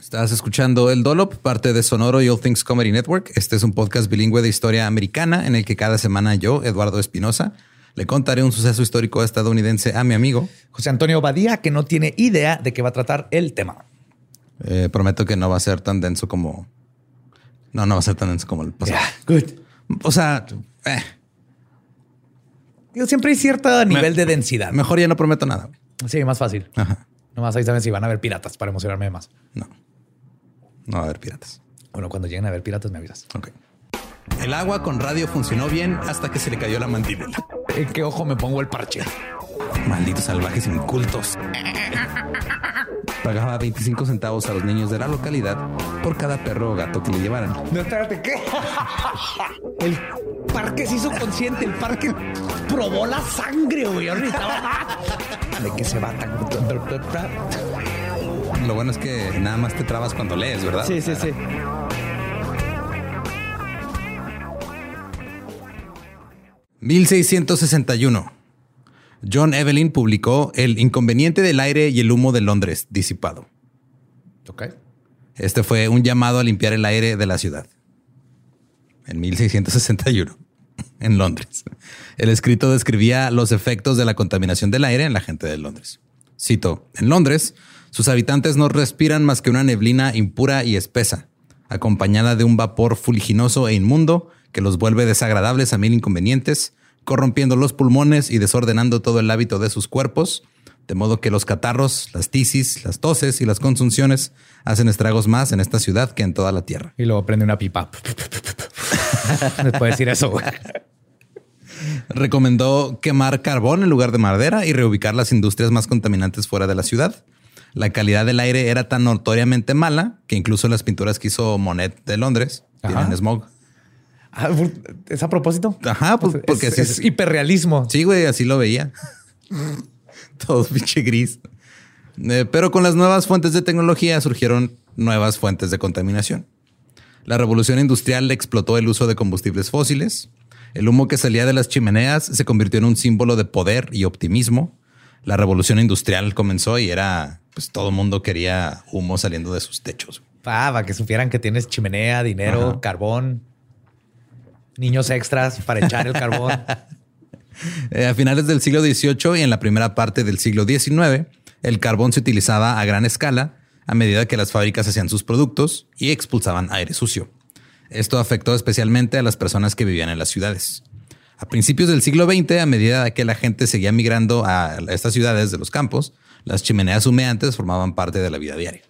Estás escuchando El Dolop, parte de Sonoro y All Things Comedy Network. Este es un podcast bilingüe de historia americana en el que cada semana yo, Eduardo Espinosa, le contaré un suceso histórico estadounidense a mi amigo José Antonio Badía, que no tiene idea de qué va a tratar el tema. Eh, prometo que no va a ser tan denso como. No, no va a ser tan denso como el pasado. good. O sea, eh, Digo, siempre hay cierto nivel de densidad. mejor ya no prometo nada. Sí, más fácil. Ajá. Nomás ahí saben si van a ver piratas para emocionarme más. No. No va a haber piratas. Bueno, cuando lleguen a ver piratas me avisas. Ok. El agua con radio funcionó bien hasta que se le cayó la mandíbula. ¿En qué ojo me pongo el parche? Malditos salvajes incultos. Pagaba 25 centavos a los niños de la localidad por cada perro o gato que le llevaran. No, espérate, ¿qué? El parque se hizo consciente, el parque probó la sangre, güey. Ahorita de que se va tan. Lo bueno es que nada más te trabas cuando lees, ¿verdad? Sí, sí, sí. ...1661... John Evelyn publicó El inconveniente del aire y el humo de Londres disipado. Ok. Este fue un llamado a limpiar el aire de la ciudad. En 1661, en Londres. El escrito describía los efectos de la contaminación del aire en la gente de Londres. Cito, en Londres, sus habitantes no respiran más que una neblina impura y espesa, acompañada de un vapor fuliginoso e inmundo que los vuelve desagradables a mil inconvenientes, corrompiendo los pulmones y desordenando todo el hábito de sus cuerpos, de modo que los catarros, las tisis, las toses y las consunciones hacen estragos más en esta ciudad que en toda la tierra. Y luego prende una pipa. Me puede decir eso, güey. Recomendó quemar carbón en lugar de madera y reubicar las industrias más contaminantes fuera de la ciudad. La calidad del aire era tan notoriamente mala que incluso las pinturas que hizo Monet de Londres Ajá. tienen smog. Ah, ¿Es a propósito? Ajá, pues, porque es, así es es- hiperrealismo. Sí, güey, así lo veía. Todo pinche gris. Eh, pero con las nuevas fuentes de tecnología surgieron nuevas fuentes de contaminación. La revolución industrial explotó el uso de combustibles fósiles. El humo que salía de las chimeneas se convirtió en un símbolo de poder y optimismo. La revolución industrial comenzó y era, pues todo el mundo quería humo saliendo de sus techos. Ah, para que supieran que tienes chimenea, dinero, Ajá. carbón, niños extras para echar el carbón. Eh, a finales del siglo XVIII y en la primera parte del siglo XIX, el carbón se utilizaba a gran escala a medida que las fábricas hacían sus productos y expulsaban aire sucio. Esto afectó especialmente a las personas que vivían en las ciudades. A principios del siglo XX, a medida que la gente seguía migrando a estas ciudades de los campos, las chimeneas humeantes formaban parte de la vida diaria.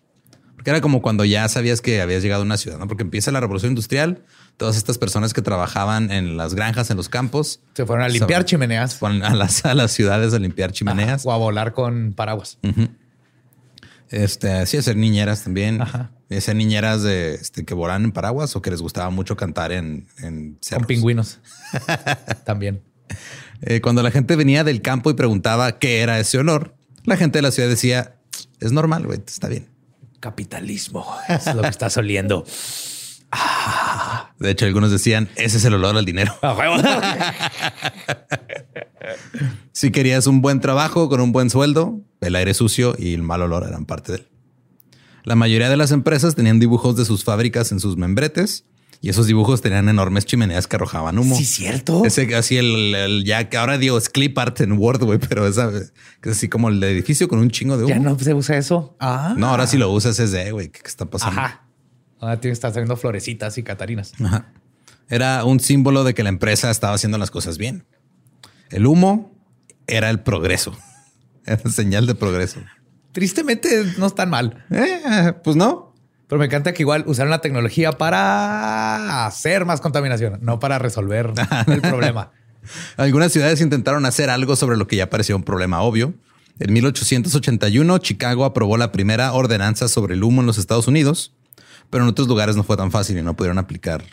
Porque era como cuando ya sabías que habías llegado a una ciudad, ¿no? Porque empieza la revolución industrial, todas estas personas que trabajaban en las granjas, en los campos, Se fueron a limpiar chimeneas fueron a las, a las ciudades a limpiar chimeneas. o a volar con paraguas. Este, sí, hacer niñeras también. Ajá. Hacer niñeras de este, que volan en paraguas o que les gustaba mucho cantar en, en cerros. Con pingüinos. También. Eh, cuando la gente venía del campo y preguntaba qué era ese olor, la gente de la ciudad decía, es normal, güey, está bien. Capitalismo. Es lo que estás oliendo. De hecho, algunos decían, ese es el olor al dinero. Si querías un buen trabajo con un buen sueldo, el aire sucio y el mal olor eran parte de él. La mayoría de las empresas tenían dibujos de sus fábricas en sus membretes y esos dibujos tenían enormes chimeneas que arrojaban humo. Sí, cierto. Ese así el, el- ya que ahora digo es clip art en Word, güey, pero esa es así como el edificio con un chingo de humo. Ya no se usa eso. Ah. No, ahora sí lo usas es de, güey, ¿qué está pasando? Ajá. Ahora tiene que estar saliendo florecitas y catarinas. Ajá. Era un símbolo de que la empresa estaba haciendo las cosas bien. El humo era el progreso. Era señal de progreso. Tristemente no es tan mal. Eh, pues no. Pero me encanta que igual usaron la tecnología para hacer más contaminación, no para resolver el problema. Algunas ciudades intentaron hacer algo sobre lo que ya parecía un problema obvio. En 1881, Chicago aprobó la primera ordenanza sobre el humo en los Estados Unidos, pero en otros lugares no fue tan fácil y no pudieron aplicar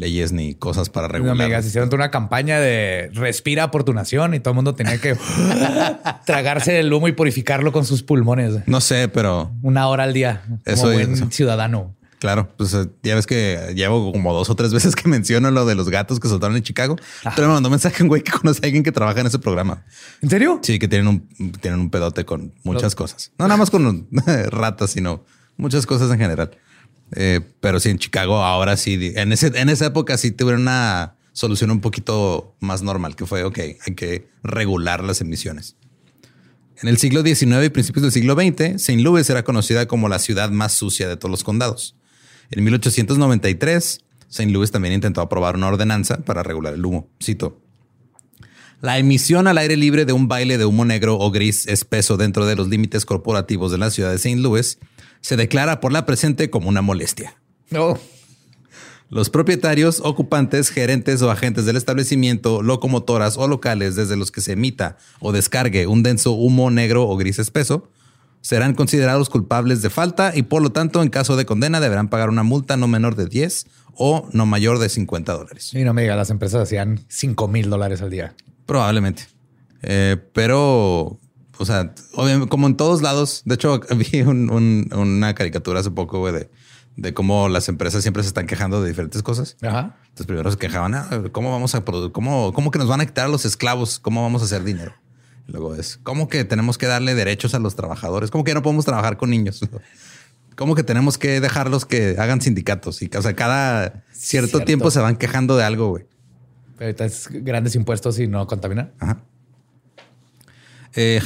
leyes ni cosas para regular. Amigas, hicieron una campaña de respira por tu nación y todo el mundo tenía que tragarse el humo y purificarlo con sus pulmones. No sé, pero una hora al día. Como Eso buen ciudadano. claro, pues eh, ya ves que llevo como dos o tres veces que menciono lo de los gatos que soltaron en Chicago. Pero me mandó un mensaje un güey que conoce a alguien que trabaja en ese programa. ¿En serio? Sí, que tienen un, tienen un pedote con muchas cosas. No nada más con ratas, sino muchas cosas en general. Eh, pero sí, en Chicago ahora sí, en, ese, en esa época sí tuvieron una solución un poquito más normal, que fue, ok, hay que regular las emisiones. En el siglo XIX y principios del siglo XX, St. Louis era conocida como la ciudad más sucia de todos los condados. En 1893, St. Louis también intentó aprobar una ordenanza para regular el humo. Cito. La emisión al aire libre de un baile de humo negro o gris espeso dentro de los límites corporativos de la ciudad de St. Louis se declara por la presente como una molestia. No. Los propietarios, ocupantes, gerentes o agentes del establecimiento, locomotoras o locales desde los que se emita o descargue un denso humo negro o gris espeso, serán considerados culpables de falta y por lo tanto en caso de condena deberán pagar una multa no menor de 10 o no mayor de 50 dólares. Y no me diga, las empresas hacían 5 mil dólares al día. Probablemente. Eh, pero, o sea, obviamente, como en todos lados, de hecho, vi un- un- una caricatura hace poco, güey, de, de cómo las empresas siempre se están quejando de diferentes cosas. Ajá. Entonces primero se quejaban, "Ah, ¿cómo vamos a producir? ¿Cómo, ¿Cómo que nos van a quitar a los esclavos? ¿Cómo vamos a hacer dinero? Y luego es, ¿cómo que tenemos que darle derechos a los trabajadores? ¿Cómo que no podemos trabajar con niños? ¿Cómo que tenemos que dejarlos que hagan sindicatos? Y o sea, cada cierto, Cierto. tiempo se van quejando de algo, güey. Ahorita es grandes impuestos y no contaminar. Ajá. Eh,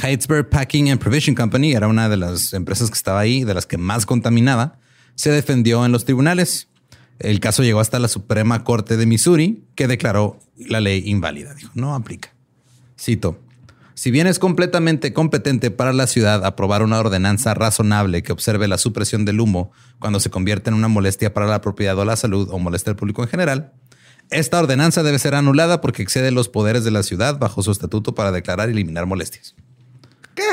Packing and Provision Company era una de las empresas que estaba ahí, de las que más contaminaba. Se defendió en los tribunales. El caso llegó hasta la Suprema Corte de Missouri, que declaró la ley inválida. Dijo, no aplica. Cito. Si bien es completamente competente para la ciudad aprobar una ordenanza razonable que observe la supresión del humo cuando se convierte en una molestia para la propiedad o la salud o molestia al público en general, esta ordenanza debe ser anulada porque excede los poderes de la ciudad bajo su estatuto para declarar y eliminar molestias. ¿Qué?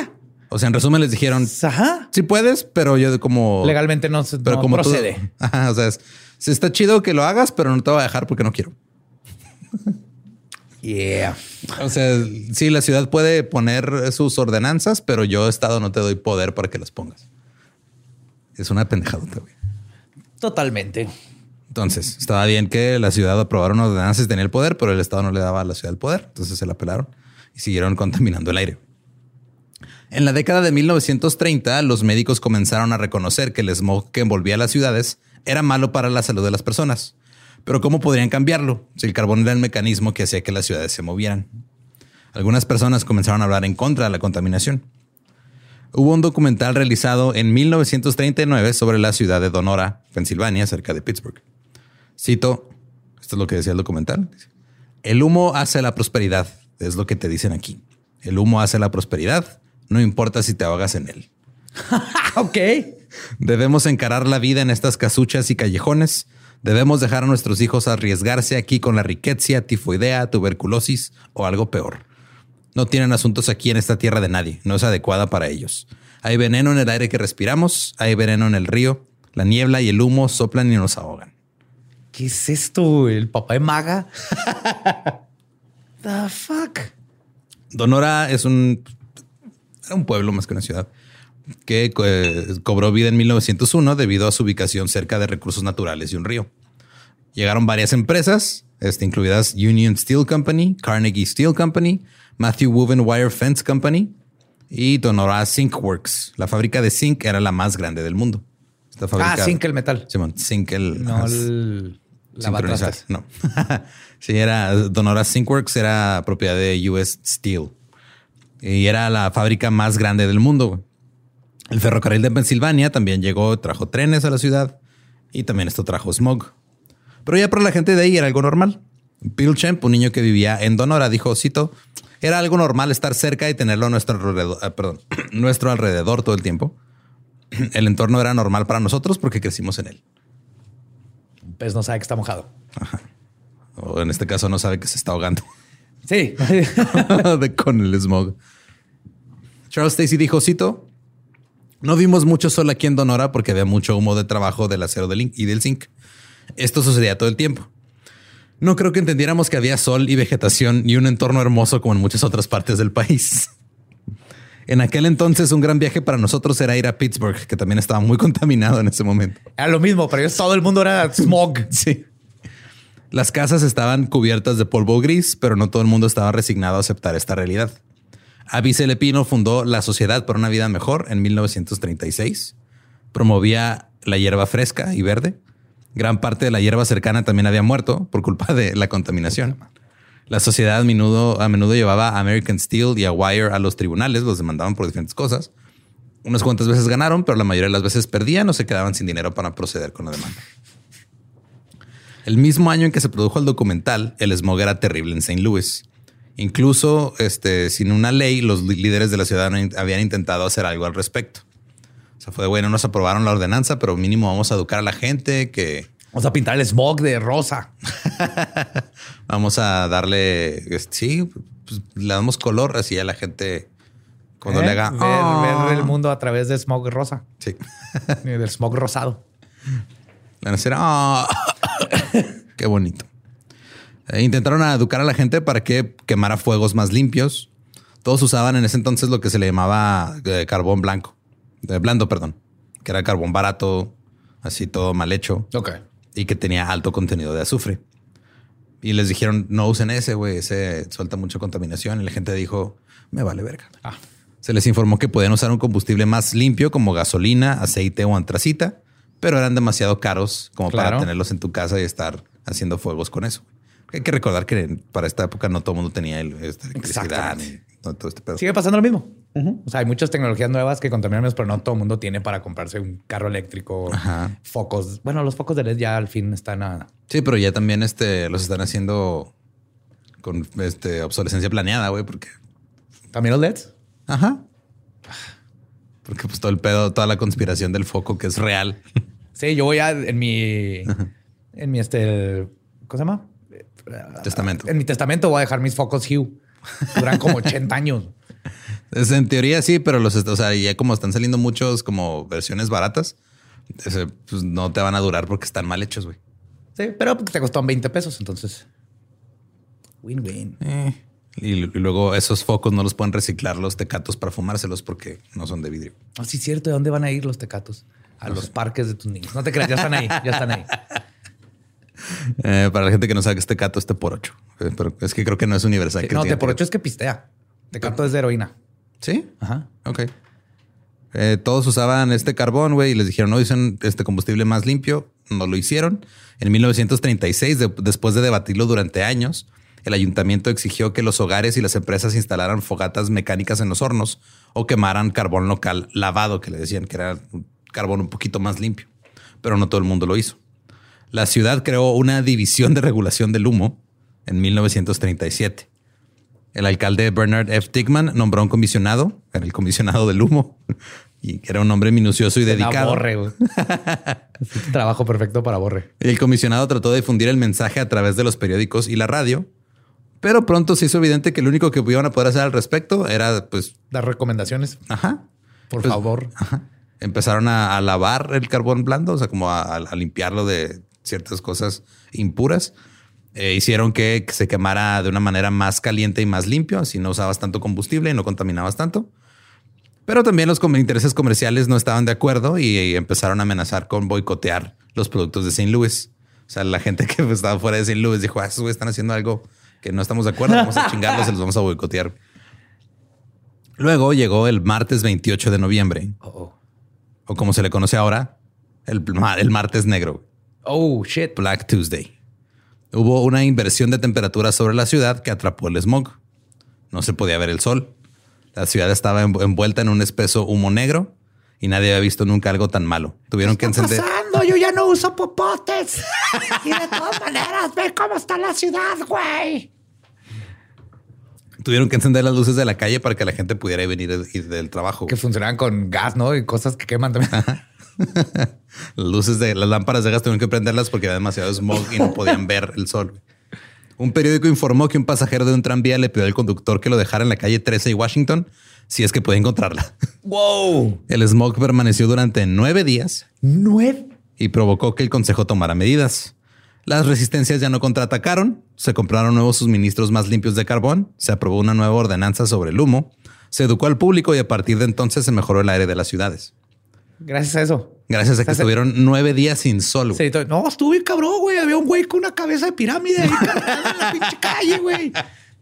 O sea, en resumen les dijeron, Ajá. sí puedes, pero yo como... Legalmente no, pero no como tú- procede. Ajá, o sea, es- está chido que lo hagas, pero no te voy a dejar porque no quiero. Yeah. O sea, sí, la ciudad puede poner sus ordenanzas, pero yo, Estado, no te doy poder para que las pongas. Es una pendejadota, güey. Totalmente. Entonces, estaba bien que la ciudad aprobara una ordenanza y tenía el poder, pero el Estado no le daba a la ciudad el poder. Entonces se la pelaron y siguieron contaminando el aire. En la década de 1930, los médicos comenzaron a reconocer que el smog que envolvía las ciudades era malo para la salud de las personas. Pero ¿cómo podrían cambiarlo si el carbón era el mecanismo que hacía que las ciudades se movieran? Algunas personas comenzaron a hablar en contra de la contaminación. Hubo un documental realizado en 1939 sobre la ciudad de Donora, Pensilvania, cerca de Pittsburgh. Cito, esto es lo que decía el documental. El humo hace la prosperidad, es lo que te dicen aquí. El humo hace la prosperidad, no importa si te ahogas en él. Ok. Debemos encarar la vida en estas casuchas y callejones. Debemos dejar a nuestros hijos arriesgarse aquí con la riqueza, tifoidea, tuberculosis o algo peor. No tienen asuntos aquí en esta tierra de nadie. No es adecuada para ellos. Hay veneno en el aire que respiramos. Hay veneno en el río. La niebla y el humo soplan y nos ahogan. ¿Qué es esto? ¿El papá de maga? The fuck? Donora es un, era un pueblo más que una ciudad que eh, cobró vida en 1901 debido a su ubicación cerca de recursos naturales y un río. Llegaron varias empresas, este, incluidas Union Steel Company, Carnegie Steel Company, Matthew Woven Wire Fence Company y Donora Zinc Works. La fábrica de zinc era la más grande del mundo. Esta Ah, zinc el metal. Simón, zinc el... No ajá, el... Sincronizar. No. sí, era Donora Syncworks era propiedad de US Steel y era la fábrica más grande del mundo. El ferrocarril de Pensilvania también llegó, trajo trenes a la ciudad y también esto trajo smog. Pero ya para la gente de ahí era algo normal. Bill Champ, un niño que vivía en Donora, dijo, cito, era algo normal estar cerca y tenerlo a nuestro alrededor, ah, perdón, nuestro alrededor todo el tiempo. El entorno era normal para nosotros porque crecimos en él. Pez no sabe que está mojado. O en este caso no sabe que se está ahogando Sí. de- con el smog. Charles Stacy dijo, cito, no vimos mucho sol aquí en Donora porque había mucho humo de trabajo del acero del y del zinc. Esto sucedía todo el tiempo. No creo que entendiéramos que había sol y vegetación y un entorno hermoso como en muchas otras partes del país. En aquel entonces, un gran viaje para nosotros era ir a Pittsburgh, que también estaba muy contaminado en ese momento. Era lo mismo, pero todo el mundo era smog. Sí. Las casas estaban cubiertas de polvo gris, pero no todo el mundo estaba resignado a aceptar esta realidad. Avi Lepino fundó la Sociedad por una Vida Mejor en 1936. Promovía la hierba fresca y verde. Gran parte de la hierba cercana también había muerto por culpa de la contaminación. La sociedad a menudo, llevaba a American Steel y a Wire a los tribunales, los demandaban por diferentes cosas. Unas cuantas veces ganaron, pero la mayoría de las veces perdían o se quedaban sin dinero para proceder con la demanda. El mismo año en que se produjo el documental, el smog era terrible en St. Louis. Incluso este, sin una ley, los líderes de la ciudad habían intentado hacer algo al respecto. O sea, fue de bueno, nos aprobaron la ordenanza, pero mínimo vamos a educar a la gente que. Vamos a pintar el smog de rosa. vamos a darle. Sí, pues, le damos color así a la gente cuando le haga. Ver, ver, el ah". mundo a través de smog rosa. Sí. del smog rosado. La a Qué bonito. Eh, intentaron educar a la gente para que quemara fuegos más limpios. Todos usaban en ese entonces lo que se le llamaba eh, carbón blanco, de blando, perdón, que era carbón barato, así todo mal hecho. Ok. Y que tenía alto contenido de azufre. Y les dijeron, no usen ese, güey, ese suelta mucha contaminación. Y la gente dijo, me vale verga. Ah. Se les informó que podían usar un combustible más limpio como gasolina, aceite o antracita, pero eran demasiado caros como para tenerlos en tu casa y estar haciendo fuegos con eso. Hay que recordar que para esta época no todo el mundo tenía electricidad todo este pedo. Sigue pasando lo mismo. O sea, hay muchas tecnologías nuevas que contaminan menos, pero no todo el mundo tiene para comprarse un carro eléctrico, focos. Bueno, los focos de LED ya al fin están a. Sí, pero ya también este, los están haciendo con este, obsolescencia planeada, güey, porque. ¿También los LEDs? Ajá. Porque pues todo el pedo, toda la conspiración del foco que es real. Sí, yo voy a en mi. En mi este. ¿Cómo se llama? Testamento. En mi testamento voy a dejar mis focos Hue. Duran como 80 años. Es, en teoría sí, pero los, o sea, ya como están saliendo muchos como versiones baratas, pues no te van a durar porque están mal hechos, güey. Sí, pero te costó 20 pesos, entonces. Win-win. Eh, y, luego esos focos no los pueden reciclar los tecatos para fumárselos porque no son de vidrio. Ah, sí, cierto. ¿De dónde van a ir los tecatos? A los parques de tus niños. No te creas, ya están ahí, ya están ahí. Eh, para la gente que no sabe que este cato es por ocho, eh, pero es que creo que no es universal. no, te por ocho es que pistea. Tecato es de heroína. Sí. Ajá. Ok. Eh, todos usaban este carbón, güey, y les dijeron, no, dicen este combustible más limpio. No lo hicieron. En 1936, después de debatirlo durante años, el ayuntamiento exigió que los hogares y las empresas instalaran fogatas mecánicas en los hornos o quemaran carbón local lavado, que le decían que era un carbón un poquito más limpio. Pero no todo el mundo lo hizo. La ciudad creó una división de regulación del humo en 1937. El alcalde Bernard F. Tickman nombró un comisionado, era el comisionado del humo, y era un hombre minucioso y dedicado. Borre, Trabajo perfecto para Borre. El comisionado trató de difundir el mensaje a través de los periódicos y la radio, pero pronto se hizo evidente que lo único que iban a poder hacer al respecto era, pues, dar recomendaciones. Ajá. Por pues, favor. Empezaron a, lavar el carbón blando, o sea, como a limpiarlo de ciertas cosas impuras. Eh, hicieron que, se quemara de una manera más caliente y más limpio, así no usabas tanto combustible y no contaminabas tanto. Pero también los intereses comerciales no estaban de acuerdo y, empezaron a amenazar con boicotear los productos de St. Louis. O sea, la gente que estaba fuera de St. Louis dijo, ah, esos están haciendo algo que no estamos de acuerdo, vamos a chingarlos y los vamos a boicotear. Luego llegó el martes 28 de noviembre, o como se le conoce ahora, el, el martes negro. Oh, shit. Black Tuesday. Hubo una inversión de temperatura sobre la ciudad que atrapó el smog. No se podía ver el sol. La ciudad estaba envuelta en un espeso humo negro y nadie había visto nunca algo tan malo. Tuvieron que encender. Pasando? Yo ya no uso popotes. y de todas maneras, ve cómo está la ciudad, güey. Tuvieron que encender las luces de la calle para que la gente pudiera venir del trabajo. Que funcionaban con gas, ¿no? Y cosas que queman también. Las luces de las lámparas de gas tuvieron que prenderlas porque había demasiado smog y no podían ver el sol. Un periódico informó que un pasajero de un tranvía le pidió al conductor que lo dejara en la calle 13 y Washington si es que puede encontrarla. Wow. El smog permaneció durante nueve días Nueve. y provocó que el consejo tomara medidas. Las resistencias ya no contraatacaron, se compraron nuevos suministros más limpios de carbón, se aprobó una nueva ordenanza sobre el humo, se educó al público y a partir de entonces se mejoró el aire de las ciudades. Gracias a eso. Gracias a que estuvieron nueve días sin sol. Sí, no, estuve cabrón, güey. Había un güey con una cabeza de pirámide ahí en la pinche calle, güey.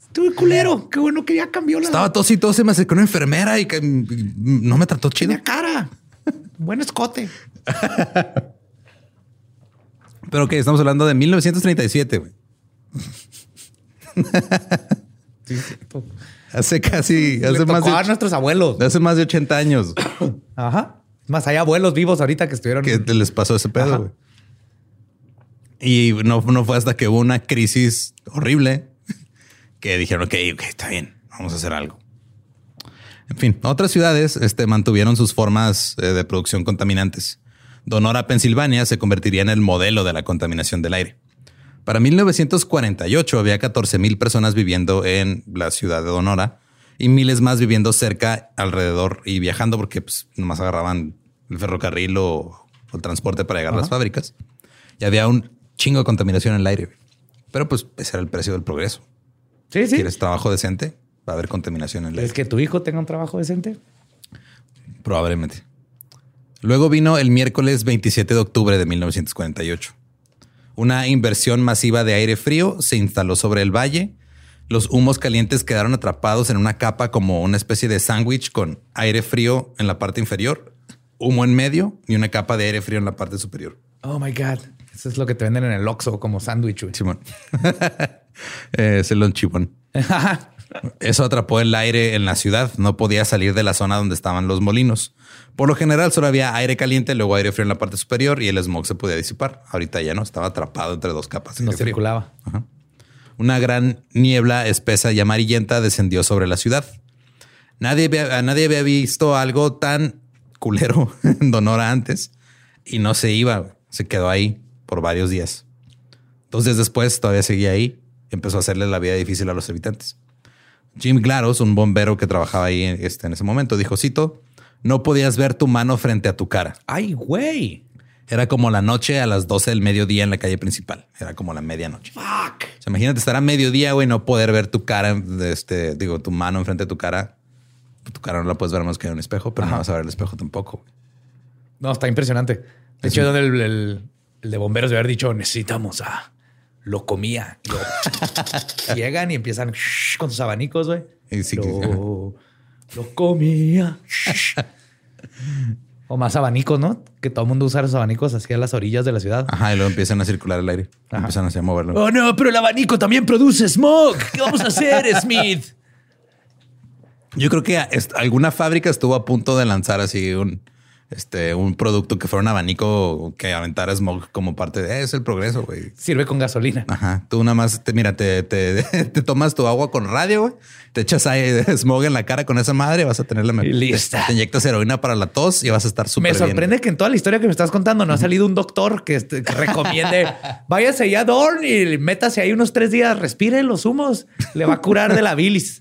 Estuve culero. Qué bueno que ya cambió la, Estaba tos y tos, se me acercó una enfermera y que no me trató chido. tenía cara. Buen escote. Pero que estamos hablando de 1937, güey. Sí. Hace casi, Le hace más, tocó a de, nuestros abuelos. hace más de 80 años Ajá. Más hay abuelos vivos ahorita que estuvieron. que les pasó ese pedo, güey. Y no, no fue hasta que hubo una crisis horrible que dijeron, ok, ok, está bien, vamos a hacer algo. En fin, otras ciudades este, mantuvieron sus formas eh, de producción contaminantes. Donora, Pensilvania, se convertiría en el modelo de la contaminación del aire. Para 1948 había 14 mil personas viviendo en la ciudad de Donora y miles más viviendo cerca, alrededor y viajando porque pues, nomás agarraban el ferrocarril o, o el transporte para llegar a las fábricas. Y había un chingo de contaminación en el aire. Pero pues ese era el precio del progreso. Sí, sí. ¿Quieres trabajo decente? Va a haber contaminación en el aire. ¿Es que tu hijo tenga un trabajo decente? Probablemente. Luego vino el miércoles 27 de octubre de 1948. Una inversión masiva de aire frío se instaló sobre el valle. Los humos calientes quedaron atrapados en una capa como una especie de sándwich con aire frío en la parte inferior, humo en medio y una capa de aire frío en la parte superior. Oh my God. Eso es lo que te venden en el Oxxo como sándwich. Simón. Eh, es el lonchibón. Eso atrapó el aire en la ciudad. No podía salir de la zona donde estaban los molinos. Por lo general solo había aire caliente, luego aire frío en la parte superior y el smog se podía disipar. Ahorita ya no, estaba atrapado entre dos capas. no circulaba. Una gran niebla espesa y amarillenta descendió sobre la ciudad. Nadie había, nadie había visto algo tan culero en Donora antes y no se iba. Se quedó ahí por varios días. Dos días después todavía seguía ahí y empezó a hacerle la vida difícil a los habitantes. Jim Glaros, un bombero que trabajaba ahí este, en ese momento, dijo, cito, no podías ver tu mano frente a tu cara. Ay, güey. Era como la noche a las 12 del mediodía en la calle principal. Era como la medianoche. Fuck. O sea, imagínate estar a mediodía, güey, no poder ver tu cara, este, digo, tu mano enfrente de tu cara. Tu cara no la puedes ver más que en un espejo, pero no vas a ver el espejo tampoco. No, está impresionante. De hecho, donde el, el- el de bomberos de haber dicho necesitamos a lo comía. Luego, llegan y empiezan con sus abanicos, güey. Y sí lo, lo comía. o más abanicos, ¿no? Que todo el mundo usa los abanicos hacia las orillas de la ciudad. Ajá, y luego empiezan a circular el aire. Empiezan así a moverlo. Oh, no, pero el abanico también produce smog. ¿Qué vamos a hacer, Smith? Yo creo que alguna fábrica estuvo a punto de lanzar así un, este, un producto que fuera un abanico que aventara smog como parte de "Eh, es el progreso, güey. Sirve con gasolina. Ajá. Tú nada más te, mira, te, te, te tomas tu agua con radio, güey. Te echas ahí de smog en la cara con esa madre, vas a tener la Y lista. Te inyectas heroína para la tos y vas a estar súper Me bien. sorprende que en toda la historia que me estás contando no ha salido un doctor que, este- que recomiende váyase ya a Dorn y métase ahí unos tres días, respire los humos, le va a curar de la bilis.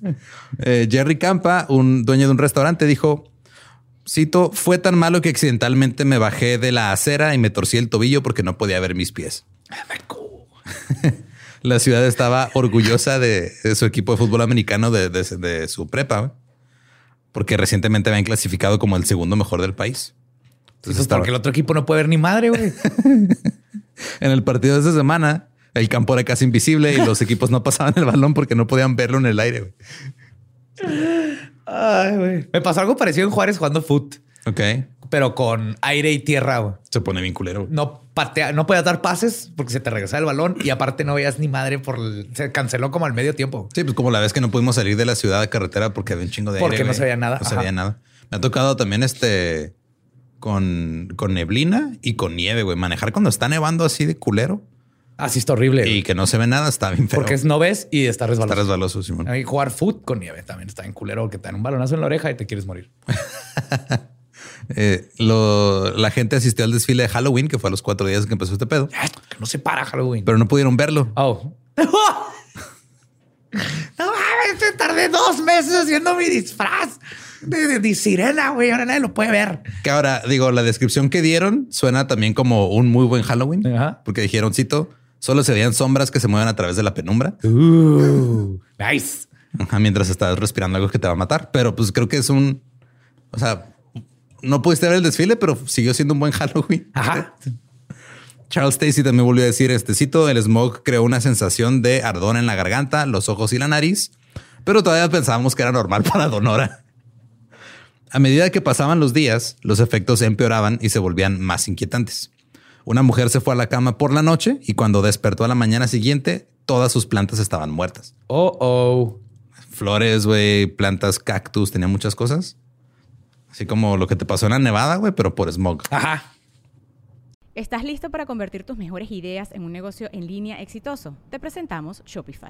Eh, Jerry Campa, un dueño de un restaurante, dijo: Cito, fue tan malo que accidentalmente me bajé de la acera y me torcí el tobillo porque no podía ver mis pies. La ciudad estaba orgullosa de, de su equipo de fútbol americano de, de- de su prepa, porque recientemente habían clasificado como el segundo mejor del país. Entonces Pues estaba- porque el otro equipo no puede ver ni madre, güey. en el partido de esta semana, el campo era casi invisible y los equipos no pasaban el balón porque no podían verlo en el aire. Ay, güey. Me pasó algo parecido en Juárez jugando foot, Ok. pero con aire y tierra, güey. Se pone bien culero. güey. No patea, no podías dar pases porque se te regresaba el balón y aparte no veías ni madre por el- se canceló como al medio tiempo. Sí, pues como la vez que no pudimos salir de la ciudad de carretera porque había un chingo de Porque aire, no güey. se veía nada, No se ajá. veía nada. Me ha tocado también este con, con neblina y con nieve, güey. Manejar cuando está nevando así de culero Así está horrible. y güey. que no se ve nada está bien feo. porque es no ves y está está resbaloso. resbaloso, Simón. Ahí jugar foot con nieve también está en culero que te dan un balonazo en la oreja y te quieres morir. Eh, lo- la gente asistió al desfile de Halloween, que fue a los cuatro días que empezó este pedo, Que no se para Halloween. pero no pudieron verlo. Oh. no mames, tardé dos meses haciendo mi disfraz. de, de sirena, güey. Ahora nadie lo puede ver. Que ahora digo, la descripción que dieron suena también como un muy buen Halloween, Ajá. porque dijeron, cito, solo se veían sombras que se mueven a través de la penumbra Uh, nice. Ajá, mientras estás respirando algo que te va a matar. Pero pues creo que es un, o sea, no pudiste ver el desfile, pero siguió siendo un buen Halloween. Ajá. Charles Stacy también volvió a decir este cito, el smog creó una sensación de ardor en la garganta, los ojos y la nariz, pero todavía pensábamos que era normal para Donora. A medida que pasaban los días, los efectos empeoraban y se volvían más inquietantes. Una mujer se fue a la cama por la noche y cuando despertó a la mañana siguiente, todas sus plantas estaban muertas. Oh, oh. Flores, güey, plantas, cactus, tenía muchas cosas. Así como lo que te pasó en la Nevada, güey, pero por smog. Ajá. ¿Estás listo para convertir tus mejores ideas en un negocio en línea exitoso? Te presentamos Shopify.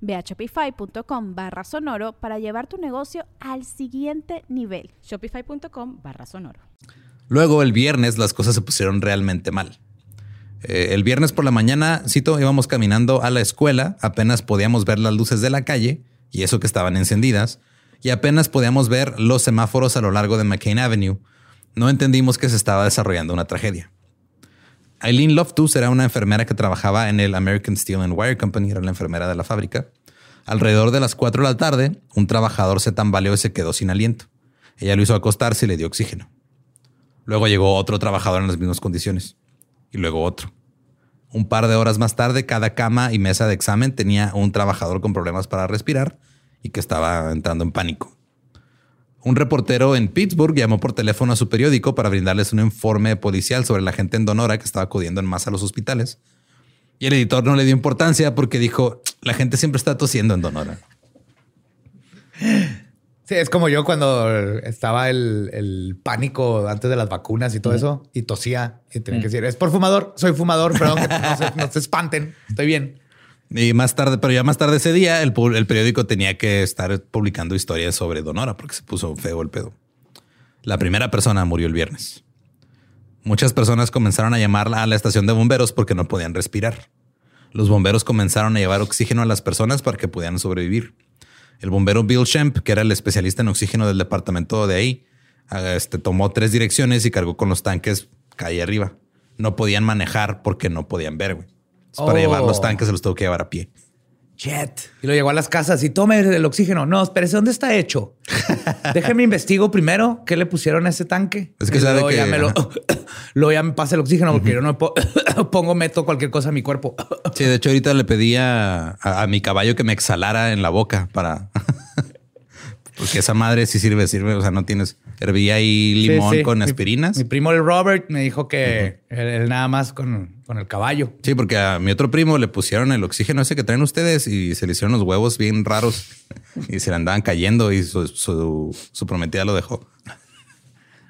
Ve a shopify.com barra sonoro para llevar tu negocio al siguiente nivel. Shopify.com barra sonoro. Luego, el viernes, las cosas se pusieron realmente mal. Eh, el viernes por la mañana, cito, íbamos caminando a la escuela, apenas podíamos ver las luces de la calle, y eso que estaban encendidas, y apenas podíamos ver los semáforos a lo largo de McCain Avenue. No entendimos que se estaba desarrollando una tragedia. Eileen Loftus era una enfermera que trabajaba en el American Steel and Wire Company, era la enfermera de la fábrica. Alrededor de las 4 de la tarde, un trabajador se tambaleó y se quedó sin aliento. Ella lo hizo acostarse y le dio oxígeno. Luego llegó otro trabajador en las mismas condiciones. Y luego otro. Un par de horas más tarde, cada cama y mesa de examen tenía un trabajador con problemas para respirar y que estaba entrando en pánico. Un reportero en Pittsburgh llamó por teléfono a su periódico para brindarles un informe policial sobre la gente en Donora que estaba acudiendo en masa a los hospitales. Y el editor no le dio importancia porque dijo, la gente siempre está tosiendo en Donora. Sí, es como yo cuando estaba el, el pánico antes de las vacunas y todo eso y tosía y tenía que decir, es por fumador, soy fumador, perdón, que no se, no se espanten, estoy bien. Y más tarde, pero ya más tarde ese día, el, el periódico tenía que estar publicando historias sobre Donora porque se puso feo el pedo. La primera persona murió el viernes. Muchas personas comenzaron a llamar a la estación de bomberos porque no podían respirar. Los bomberos comenzaron a llevar oxígeno a las personas para que pudieran sobrevivir. El bombero Bill Shemp, que era el especialista en oxígeno del departamento de ahí, ah, este, tomó tres direcciones y cargó con los tanques calle arriba. No podían manejar porque no podían ver, güey. Entonces, Para Oh. llevar los tanques se los tuvo que llevar a pie. Jet. Y lo llegó a las casas y tome el oxígeno. No, espérese, ¿dónde está hecho? Déjeme investigo primero qué le pusieron a ese tanque. Es que Y sabe luego que- ya me lo, luego ya me pasa el oxígeno porque yo no po- pongo, meto cualquier cosa a mi cuerpo. Sí, de hecho, ahorita le pedí a, a- a mi caballo que me exhalara en la boca para. Porque esa madre sí sirve, sirve. O sea, no tienes. Hervía ahí limón Sí, sí. con aspirinas. Mi, primo, el Robert, me dijo que él, él nada más con, con el caballo. Sí, porque a mi otro primo le pusieron el oxígeno ese que traen ustedes y se le hicieron los huevos bien raros y se le andaban cayendo y su, su, su prometida lo dejó.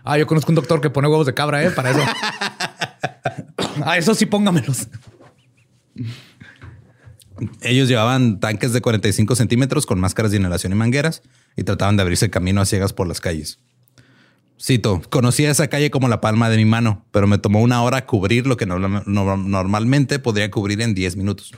Ah, yo conozco un doctor que pone huevos de cabra, ¿eh? Para eso. ah, eso sí, póngamelos. Ellos llevaban tanques de 45 centímetros con máscaras de inhalación y mangueras y trataban de abrirse camino a ciegas por las calles. Cito, conocía esa calle como la palma de mi mano, pero me tomó una hora cubrir lo que norma- no- normalmente podría cubrir en 10 minutos.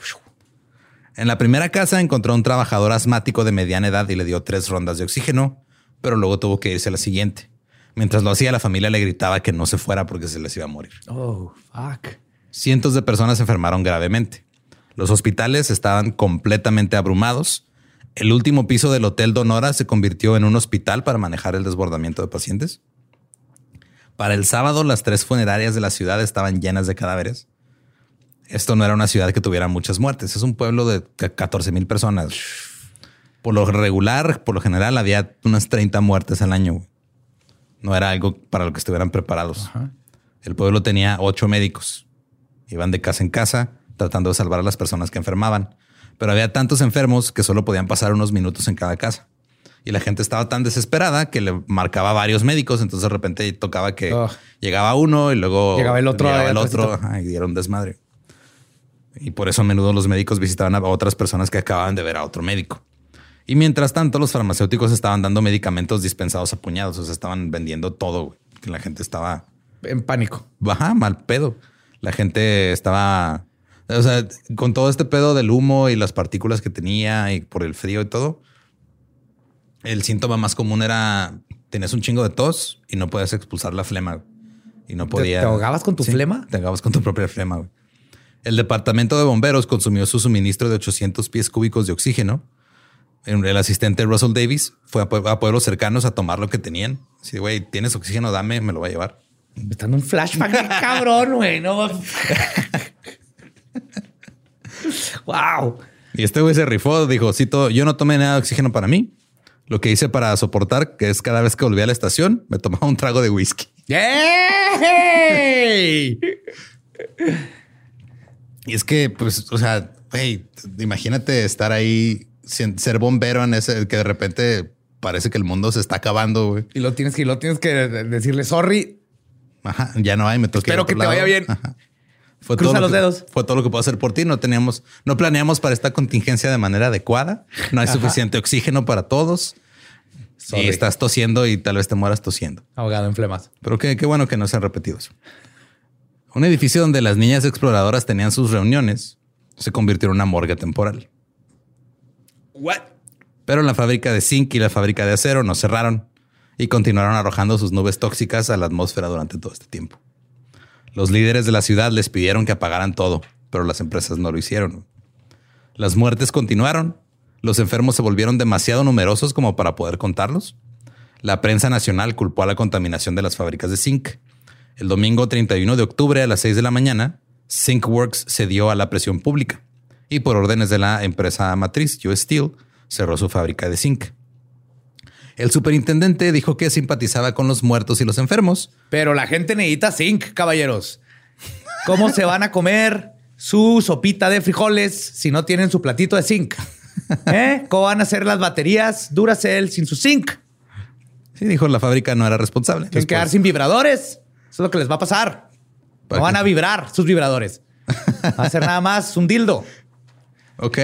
En la primera casa encontró a un trabajador asmático de mediana edad y le dio tres rondas de oxígeno, pero luego tuvo que irse a la siguiente. Mientras lo hacía, la familia le gritaba que no se fuera porque se les iba a morir. Oh, fuck. Cientos de personas se enfermaron gravemente. Los hospitales estaban completamente abrumados. El último piso del Hotel Donora se convirtió en un hospital para manejar el desbordamiento de pacientes. Para el sábado, las tres funerarias de la ciudad estaban llenas de cadáveres. Esto no era una ciudad que tuviera muchas muertes. Es un pueblo de 14 mil personas. Por lo regular, por lo general, había unas 30 muertes al año. No era algo para lo que estuvieran preparados. El pueblo tenía ocho médicos. Iban de casa en casa tratando de salvar a las personas que enfermaban. Pero había tantos enfermos que solo podían pasar unos minutos en cada casa. Y la gente estaba tan desesperada que le marcaba varios médicos. Entonces de repente tocaba que llegaba uno y luego llegaba el otro, el otro y dieron desmadre. Y por eso a menudo los médicos visitaban a otras personas que acababan de ver a otro médico. Y mientras tanto, los farmacéuticos estaban dando medicamentos dispensados a puñados. O sea, estaban vendiendo todo. Que la gente estaba en pánico. Baja, mal pedo. La gente estaba, o sea, con todo este pedo del humo y las partículas que tenía y por el frío y todo. El síntoma más común era tenías un chingo de tos y no podías expulsar la flema y no podía. ¿Te, ahogabas con tu flema? Te ahogabas con tu propia flema. El departamento de bomberos consumió su suministro de 800 pies cúbicos de oxígeno. El asistente Russell Davis fue a, pueblos cercanos a tomar lo que tenían. Si, güey, tienes oxígeno, dame, me lo voy a llevar. Me está dando un flashback cabrón, güey. No. wow. Y este güey se rifó, dijo, sí, todo, yo no tomé nada de oxígeno para mí. Lo que hice para soportar, que es cada vez que volví a la estación, me tomaba un trago de whisky. Y es que, pues, o sea, hey, imagínate estar ahí, ser bombero en ese, que de repente parece que el mundo se está acabando, güey. Y lo tienes que, lo tienes que decirle, sorry, Ajá, ya no hay, me toca. Espero que te vaya bien. Fue Cruza todo los dedos. Fue todo lo que puedo hacer por ti. No teníamos, no planeamos para esta contingencia de manera adecuada. No hay suficiente oxígeno para todos. Y estás tosiendo y tal vez te mueras tosiendo. Ahogado en flemas. Pero qué, qué bueno que no se han repetido eso. Un edificio donde las niñas exploradoras tenían sus reuniones se convirtió en una morgue temporal. What? Pero la fábrica de zinc y la fábrica de acero no cerraron y continuaron arrojando sus nubes tóxicas a la atmósfera durante todo este tiempo. Los líderes de la ciudad les pidieron que apagaran todo, pero las empresas no lo hicieron. Las muertes continuaron, los enfermos se volvieron demasiado numerosos como para poder contarlos. La prensa nacional culpó a la contaminación de las fábricas de zinc. El domingo 31 de octubre a las 6 de la mañana, Zinc Works cedió a la presión pública y por órdenes de la empresa matriz US Steel cerró su fábrica de zinc. El superintendente dijo que simpatizaba con los muertos y los enfermos. Pero la gente necesita zinc, caballeros. ¿Cómo se van a comer su sopita de frijoles si no tienen su platito de zinc? ¿Eh? ¿Cómo van a hacer las baterías Duracell sin su zinc? Sí, dijo la fábrica no era responsable. Tienen que quedar sin vibradores. Eso es lo que les va a pasar. No van a vibrar sus vibradores. Va a ser nada más un dildo. Ok.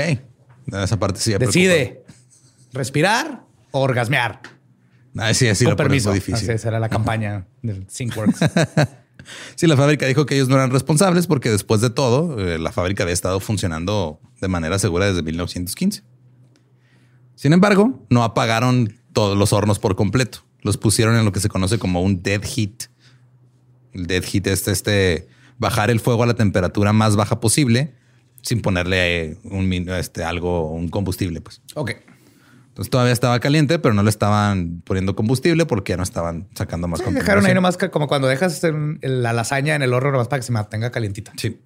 Esa parte sí. Decide respirar orgasmear. Ah, sí, así Con permiso. difícil. esa era la campaña del ThinkWorks. sí, la fábrica dijo que ellos no eran responsables porque después de todo, eh, la fábrica había estado funcionando de manera segura desde 1915. Sin embargo, no apagaron todos los hornos por completo. Los pusieron en lo que se conoce como un dead heat. El dead heat es este bajar el fuego a la temperatura más baja posible sin ponerle un, este, algo, un combustible. Pues. Ok. Entonces todavía estaba caliente, pero no le estaban poniendo combustible porque ya no estaban sacando más sí, Dejaron ahí nomás como cuando dejas la lasaña en el horno nomás para que se mantenga calientita. Sí.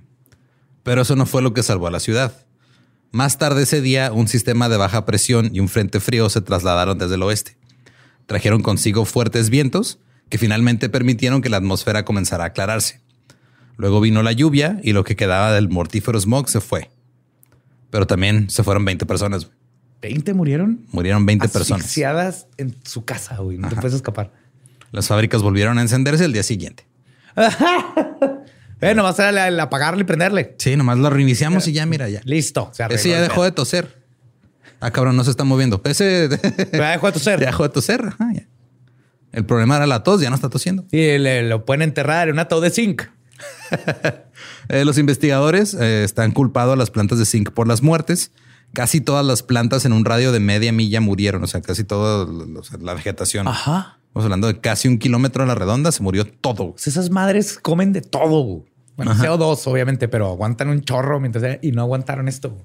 Pero eso no fue lo que salvó a la ciudad. Más tarde ese día, un sistema de baja presión y un frente frío se trasladaron desde el oeste. Trajeron consigo fuertes vientos que finalmente permitieron que la atmósfera comenzara a aclararse. Luego vino la lluvia y lo que quedaba del mortífero smog se fue. Pero también se fueron 20 personas. ¿20 murieron? Murieron 20 personas. Asfixiadas en su casa, güey. No te puedes escapar. Las fábricas volvieron a encenderse el día siguiente. eh, nomás era el apagarle y prenderle. Sí, nomás lo reiniciamos y ya, mira, ya. Listo. Ese ya dejó de toser. Ah, cabrón, no se está moviendo. Ese ya dejó de toser. Ya dejó de toser. El problema era la tos, ya no está tosiendo. Y lo pueden enterrar en un ataúd de zinc. Eh, los investigadores eh, están culpados a las plantas de zinc por las muertes casi todas las plantas en un radio de media milla murieron. O sea, casi toda la vegetación. Ajá. Estamos hablando de casi un kilómetro a la redonda, se murió todo. Pues esas madres comen de todo. Bueno, CO2, obviamente, pero aguantan un chorro mientras y no aguantaron esto.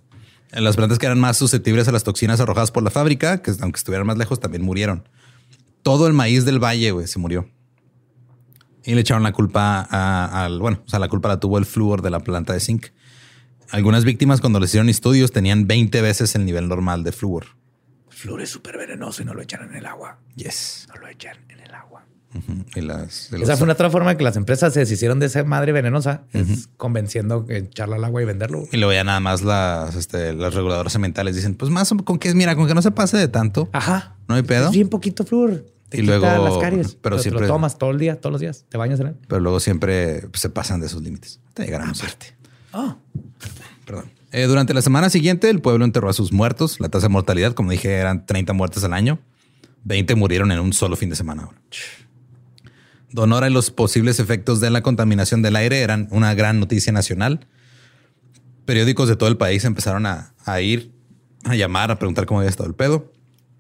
Las plantas que eran más susceptibles a las toxinas arrojadas por la fábrica, que aunque estuvieran más lejos, también murieron. Todo el maíz del valle güey, se murió. Y le echaron la culpa al, bueno, o sea, la culpa la tuvo el flúor de la planta de zinc. Algunas víctimas cuando les hicieron estudios tenían 20 veces el nivel normal de flúor. flúor es súper venenoso y no lo echan en el agua. Yes. No lo echan en el agua. Y las, Esa los- fue una otra forma que las empresas se deshicieron de esa madre venenosa, es convenciendo que echarla al agua y venderlo. Y luego ya nada más las, este, las reguladoras ambientales dicen, pues más con que, mira, con que no se pase de tanto, Ajá. no hay pedo. Es bien poquito flúor. Te Y luego- las caries. pero Pero, te siempre- lo tomas todo el día, todos los días. Te bañas en él. Pero luego siempre se pasan de sus límites. Te llegarán Aparte. Ah. Perdón. Eh, durante la semana siguiente, el pueblo enterró a sus muertos. La tasa de mortalidad, como dije, eran 30 muertes al año. 20 murieron en un solo fin de semana. Donora y los posibles efectos de la contaminación del aire eran una gran noticia nacional. Periódicos de todo el país empezaron a, a ir, a llamar, a preguntar cómo había estado el pedo.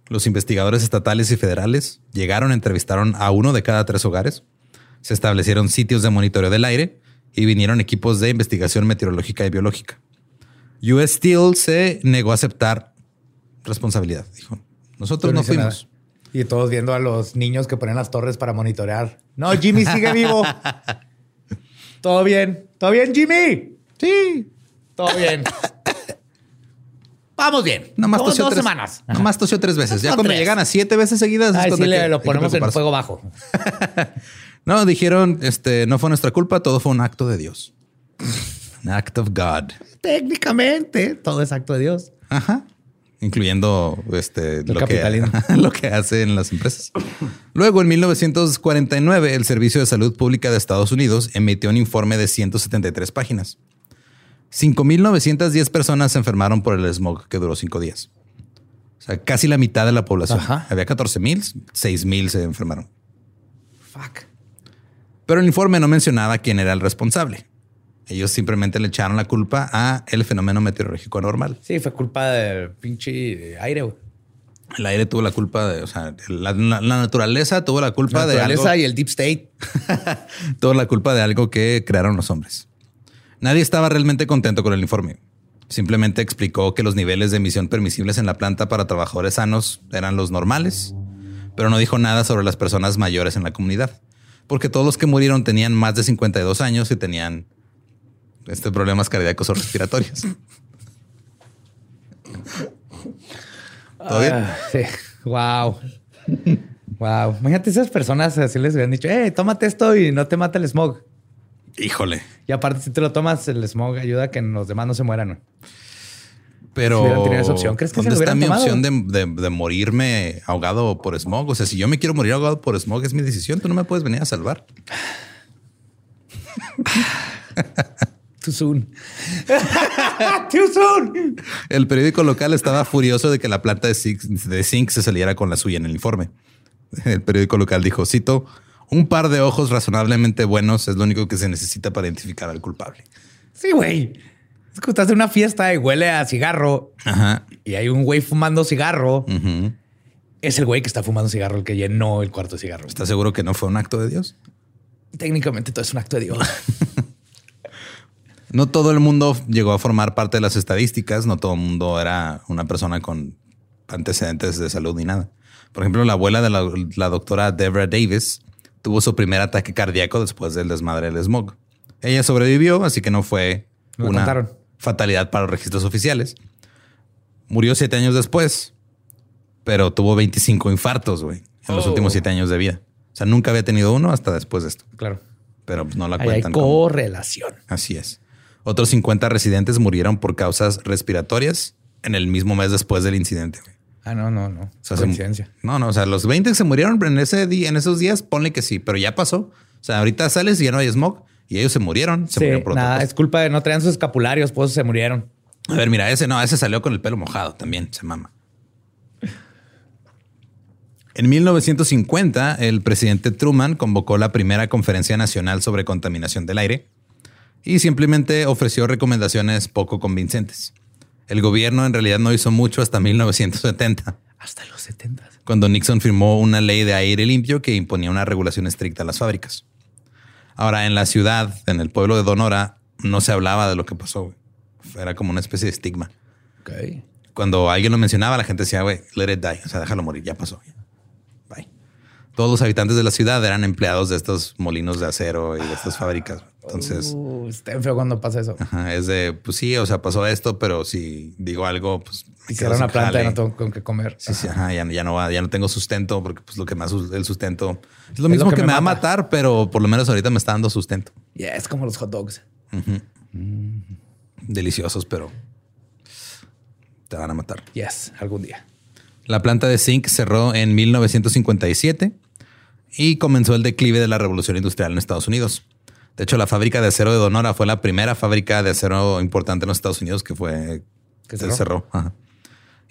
Los investigadores estatales y federales llegaron, entrevistaron a uno de cada tres hogares. Se establecieron sitios de monitoreo del aire y vinieron equipos de investigación meteorológica y biológica. US Steel se negó a aceptar responsabilidad. Dijo, nosotros no fuimos. Y todos viendo a los niños que ponen las torres para monitorear. No, Jimmy sigue vivo. todo bien. ¿Todo bien, Jimmy? Sí. Todo bien. Vamos bien. Nomás Dos, tosió dos tres, semanas. Nomás tosió tres veces. Ya cuando tres. llegan a siete veces seguidas, cuando sí, le que- lo ponemos en fuego bajo. No, dijeron, este, no fue nuestra culpa, todo fue un acto de Dios. An act of God. Técnicamente, todo es acto de Dios. Ajá. Incluyendo este, lo, que, lo que hacen las empresas. Luego, en 1949, el Servicio de Salud Pública de Estados Unidos emitió un informe de 173 páginas. 5.910 personas se enfermaron por el smog que duró cinco días. O sea, casi la mitad de la población. Ajá. Había 14.000, 6.000 se enfermaron. Fuck. Pero el informe no mencionaba quién era el responsable. Ellos simplemente le echaron la culpa a el fenómeno meteorológico anormal. Sí, fue culpa del pinche aire. El aire tuvo la culpa de, o sea, la, la- la naturaleza tuvo la culpa La de naturaleza y el deep state. tuvo la culpa de algo que crearon los hombres. Nadie estaba realmente contento con el informe. Simplemente explicó que los niveles de emisión permisibles en la planta para trabajadores sanos eran los normales, pero no dijo nada sobre las personas mayores en la comunidad, porque todos los que murieron tenían más de 52 años y tenían este problemas cardíacos o respiratorios. ¿Todo bien? Ah, sí. Wow. wow. Imagínate esas personas así les hubieran dicho, eh, tómate esto y no te mata el smog. Híjole. Y aparte, si te lo tomas, el smog ayuda a que los demás no se mueran. Pero Si hubieran tenido esa opción, ¿crees que se ¿dónde lo está mi tomado? opción de, de- de morirme ahogado por smog? O sea, si yo me quiero morir ahogado por smog, es mi decisión. Tú no me puedes venir a salvar. Too soon. Too soon. El periódico local estaba furioso de que la planta de zinc, de zinc se saliera con la suya en el informe. El periódico local dijo, cito, un par de ojos razonablemente buenos es lo único que se necesita para identificar al culpable. Sí, güey. Es que estás en una fiesta y huele a cigarro Ajá. y hay un güey fumando cigarro. Es el güey que está fumando cigarro el que llenó el cuarto de cigarros. ¿Estás seguro que no fue un acto de Dios? Técnicamente todo es un acto de Dios. No todo el mundo llegó a formar parte de las estadísticas, no todo el mundo era una persona con antecedentes de salud ni nada. Por ejemplo, la abuela de la, la doctora Deborah Davis tuvo su primer ataque cardíaco después del desmadre del smog. Ella sobrevivió, así que no fue Me una contaron. Fatalidad para los registros oficiales. Murió siete años después, pero tuvo 25 infartos, güey, en los Oh. últimos siete años de vida. O sea, nunca había tenido uno hasta después de esto, claro. pero pues, no la hay cuentan. como- correlación. Así es. Otros 50 residentes murieron por causas respiratorias en el mismo mes después del incidente. güey. Ah, no, no, no. O sea, se- no, no, o sea, los 20 que se murieron en ese día, en esos días, ponle que sí, pero ya pasó. O sea, ahorita sales y ya no hay smog y ellos se murieron. Se Sí, murieron por nada, es culpa de no traían sus escapularios, pues se murieron. A ver, mira, ese no, ese salió con el pelo mojado también, se mama. En 1950, el presidente Truman convocó la primera conferencia nacional sobre contaminación del aire y simplemente ofreció recomendaciones poco convincentes. El gobierno en realidad no hizo mucho hasta 1970, Hasta los 70. cuando Nixon firmó una ley de aire limpio que imponía una regulación estricta a las fábricas. Ahora, en la ciudad, en el pueblo de Donora, no se hablaba de lo que pasó. güey. Era como una especie de estigma Ok. cuando alguien lo mencionaba, la gente decía, güey, let it die. O sea, déjalo morir, ya pasó. Bye. Todos los habitantes de la ciudad eran empleados de estos molinos de acero y de estas fábricas. Entonces, Uh, está feo cuando pasa eso. ajá, es de, pues sí, o sea, pasó esto, pero si digo algo, pues Cierran la sin planta y no tengo con qué comer. Sí, sí, ajá, ya, ya no va, ya no tengo sustento porque pues lo que más el sustento es lo lo mismo que que, me me va a mata. matar, pero por lo menos ahorita me está dando sustento. Ya es como los hot dogs. Deliciosos, pero te van a matar. Yes, algún día. La planta de zinc cerró en 1957 y comenzó el declive de la revolución industrial en Estados Unidos. De hecho, la fábrica de acero de Donora fue la primera fábrica de acero importante en los Estados Unidos que fue ¿Que se cerró? cerró. Ajá.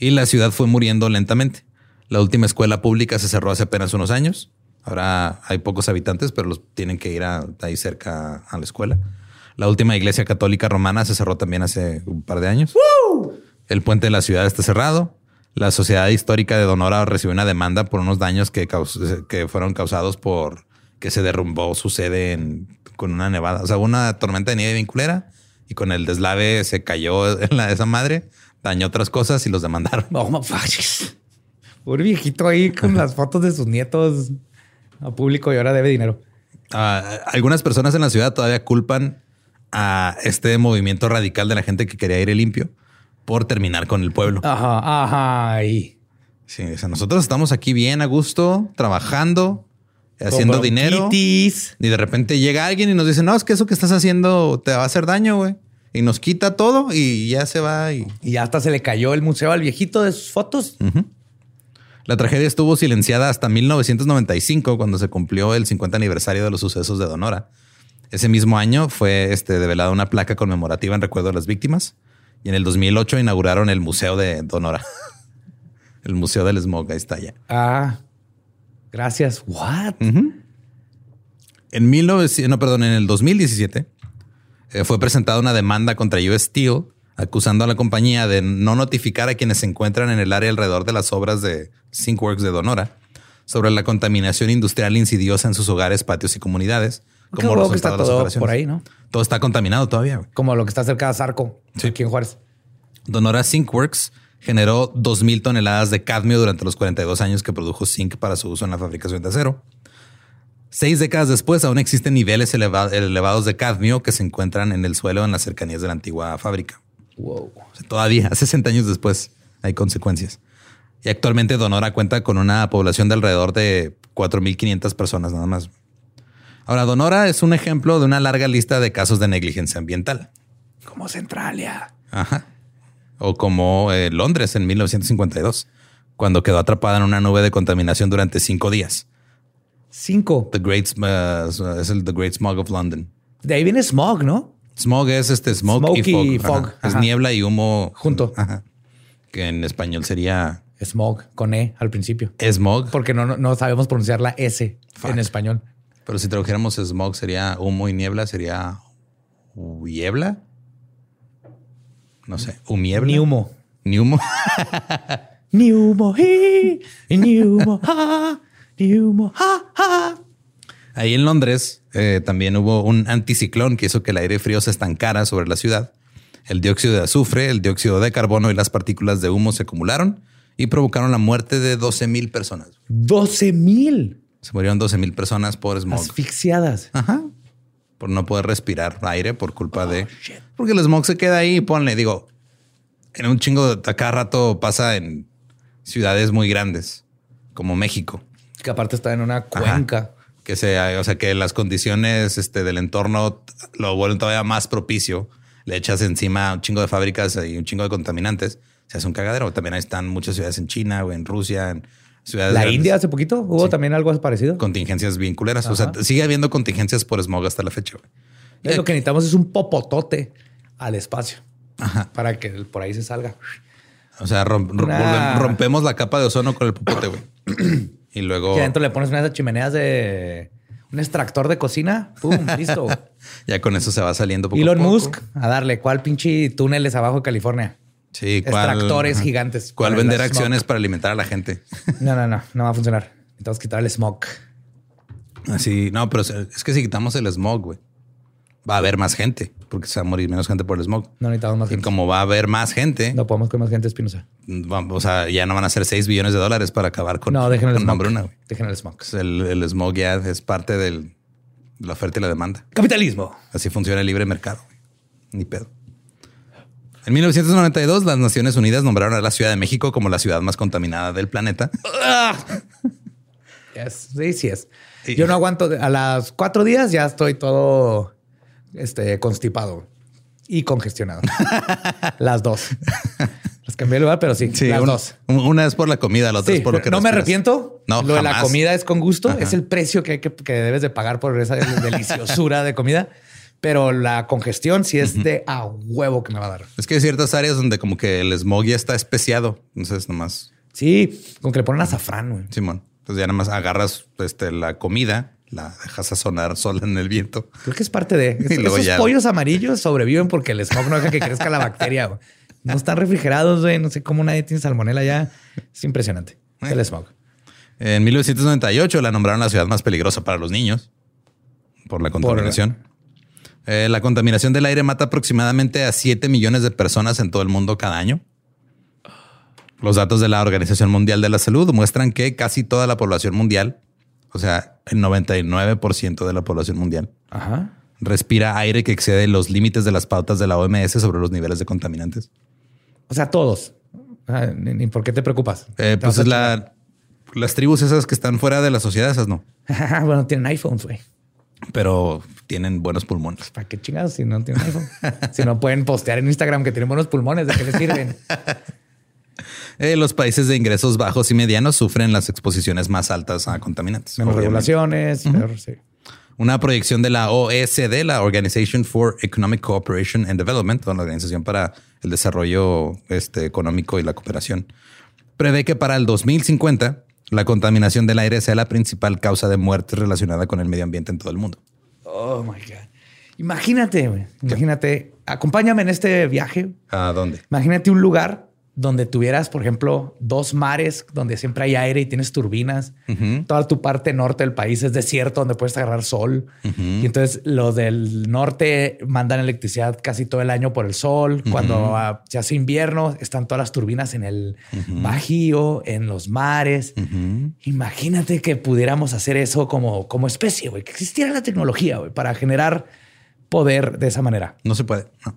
Y la ciudad fue muriendo lentamente. La última escuela pública se cerró hace apenas unos años. Ahora hay pocos habitantes, pero los tienen que ir a, ahí cerca a la escuela. La última iglesia católica romana se cerró también hace un par de años. El puente de la ciudad está cerrado. La Sociedad Histórica de Donora recibió una demanda por unos daños que, fueron causados por que se derrumbó su sede en- con una nevada. O sea, una tormenta de nieve vinculera y con el deslave se cayó en la, esa madre, dañó otras cosas y los demandaron. Ma- Pobre viejito ahí con las fotos de sus nietos a público y ahora debe dinero. Ah, algunas personas en la ciudad todavía culpan a este movimiento radical de la gente que quería aire limpio por terminar con el pueblo. Ajá, ajá. ahí. Sí, o sea, nosotros estamos aquí bien a gusto, trabajando, haciendo dinero. Y de repente llega alguien y nos dice, no, es que eso que estás haciendo te va a hacer daño, güey. Y nos quita todo y ya se va. Y... Y hasta se le cayó el museo al viejito de sus fotos. La tragedia estuvo silenciada hasta 1995, cuando se cumplió el 50 aniversario de los sucesos de Donora. Ese mismo año fue este, develada una placa conmemorativa en recuerdo de las víctimas. Y en el 2008 inauguraron el Museo de Donora. el Museo del Smog, ahí está ya. Ah, gracias. What? En 1900, no, perdón, en el 2017 eh, fue presentada una demanda contra US Steel acusando a la compañía de no notificar a quienes se encuentran en el área alrededor de las obras de Syncworks de Donora sobre la contaminación industrial insidiosa en sus hogares, patios y comunidades. Qué huevo que está resultado de las todo operaciones. por ahí, ¿no? Todo está contaminado todavía. güey. Como lo que está cerca de Zarco, Sí. aquí en Juárez. Donora Syncworks generó 2.000 toneladas de cadmio durante los 42 años que produjo zinc para su uso en la fabricación de acero. Seis décadas después, aún existen niveles eleva- elevados de cadmio que se encuentran en el suelo en las cercanías de la antigua fábrica. Wow. O sea, todavía, 60 años después, hay consecuencias. Y actualmente Donora cuenta con una población de alrededor de 4.500 personas nada más. Ahora, Donora es un ejemplo de una larga lista de casos de negligencia ambiental. Como Centralia. Ajá. O como eh, Londres en 1952, cuando quedó atrapada en una nube de contaminación durante cinco días. Cinco. The Great, uh, es el The Great Smog of London. De ahí viene smog, ¿no? Smog es este smoke Smoke y fog. y Ajá. fog. Es niebla y humo Junto. Ajá. Que en español sería Smog con E al principio. smog. Porque no, no, no sabemos pronunciar la S Fuck. en español. Pero si tradujéramos smog sería humo y niebla, sería huiebla. No sé, humiebla. Ni humo. Ni humo. Ni humo. hi, Ni humo. ha, Humo. Ahí en Londres eh, también hubo un anticiclón que hizo que el aire frío se estancara sobre la ciudad. El dióxido de azufre, el dióxido de carbono y las partículas de humo se acumularon y provocaron la muerte de 12 mil personas. 12 mil Se murieron 12 mil personas por smog. asfixiadas. Ajá. Por no poder respirar aire por culpa de... Porque el smog se queda ahí, ponle, digo, en un chingo de cada rato pasa en ciudades muy grandes, como México. Que aparte está en una Ajá. cuenca. Que sea, o sea, que las condiciones este, del entorno lo vuelven todavía más propicio. Le echas encima un chingo de fábricas y un chingo de contaminantes. Se hace un cagadero. También ahí están muchas ciudades en China o en Rusia, en ciudades La grandes. India hace poquito hubo también algo parecido. Contingencias bien culeras. O sea, sigue habiendo contingencias por smog hasta la fecha. Es lo que necesitamos es un popotote al espacio Ajá. para que por ahí se salga. O sea, rompemos la capa de ozono con el popote, güey. y luego Y adentro le pones una de esas chimeneas de un extractor de cocina. Pum, listo. ya con eso se va saliendo poco a Elon poco. Musk, a darle. ¿Cuál pinche túneles abajo de California? Sí, ¿cuál- Extractores ajá. gigantes ¿Cuál vender acciones para alimentar a la gente? No, no, no, no va a funcionar. Necesitamos quitar el smog. Así, no, pero es que si quitamos el smog, güey, va a haber más gente, porque se va a morir menos gente por el smog. No necesitamos más Y gente. como va a haber más gente, No podemos con más gente espinosa. o sea, ya no van a ser 6 billones de dólares para acabar con, No, dejen el con smog. hambruna. Dejen el smog. Pues El, el smog ya es parte del- de la oferta y la demanda. Capitalismo. Así funciona el libre mercado. Ni pedo. En 1992, las Naciones Unidas nombraron a la Ciudad de México como la ciudad más contaminada del planeta. Sí, sí es. Yo no aguanto. A las cuatro días ya estoy todo este, constipado y congestionado. las dos. Las cambié de lugar, pero sí, las un- dos. Una es por la comida, la otra Sí, es por lo que no me arrepiento. No, Lo de la comida es con gusto. Ajá. Es el precio que, que, que debes de pagar por esa deliciosura de comida. Pero la congestión sí es de a huevo que me va a dar. Es que hay ciertas áreas donde como que el smog ya está especiado. Entonces, nomás, Sí, con que le ponen azafrán, güey. Simón. Entonces ya nada más agarras este, la comida, la dejas a sonar sola en el viento. Creo que es parte de esos ya- pollos amarillos sobreviven porque el smog no deja que crezca la bacteria. No están refrigerados, güey. No sé cómo nadie tiene salmonela ya. Es impresionante. El smog. En 1998 la nombraron la ciudad más peligrosa para los niños por la contaminación. Eh, la contaminación del aire mata aproximadamente a 7 millones de personas en todo el mundo cada año. Los datos de la Organización Mundial de la Salud muestran que casi toda la población mundial, o sea, el 99% de la población mundial, Ajá. respira aire que excede los límites de las pautas de la OMS sobre los niveles de contaminantes. O sea, todos. Ah, Ni, ni por qué te preocupas. Eh, Te pues es la, las tribus esas que están fuera de la sociedad, esas no, bueno, tienen iPhones, güey. pero tienen buenos pulmones. ¿Para qué chingados si no tienen iPhone? si no pueden postear en Instagram que tienen buenos pulmones, ¿de qué les sirven? Eh, los países de ingresos bajos y medianos sufren las exposiciones más altas a contaminantes. Menos obviamente. regulaciones. peor, sí. Una proyección de la OECD, la Organization for Economic Cooperation and Development, la Organización para el Desarrollo este, Económico y la Cooperación, prevé que para el 2050 la contaminación del aire sea la principal causa de muerte relacionada con el medio ambiente en todo el mundo. Oh my God. Imagínate. Imagínate. Acompáñame en este viaje. ¿A dónde? Imagínate un lugar donde tuvieras, por ejemplo, dos mares donde siempre hay aire y tienes turbinas. Toda tu parte norte del país es desierto donde puedes agarrar sol. Y entonces los del norte mandan electricidad casi todo el año por el sol. Cuando ah, se hace invierno, están todas las turbinas en el bajío, en los mares. Imagínate que pudiéramos hacer eso como, como especie, güey, que existiera la tecnología para generar poder de esa manera. No se puede. No,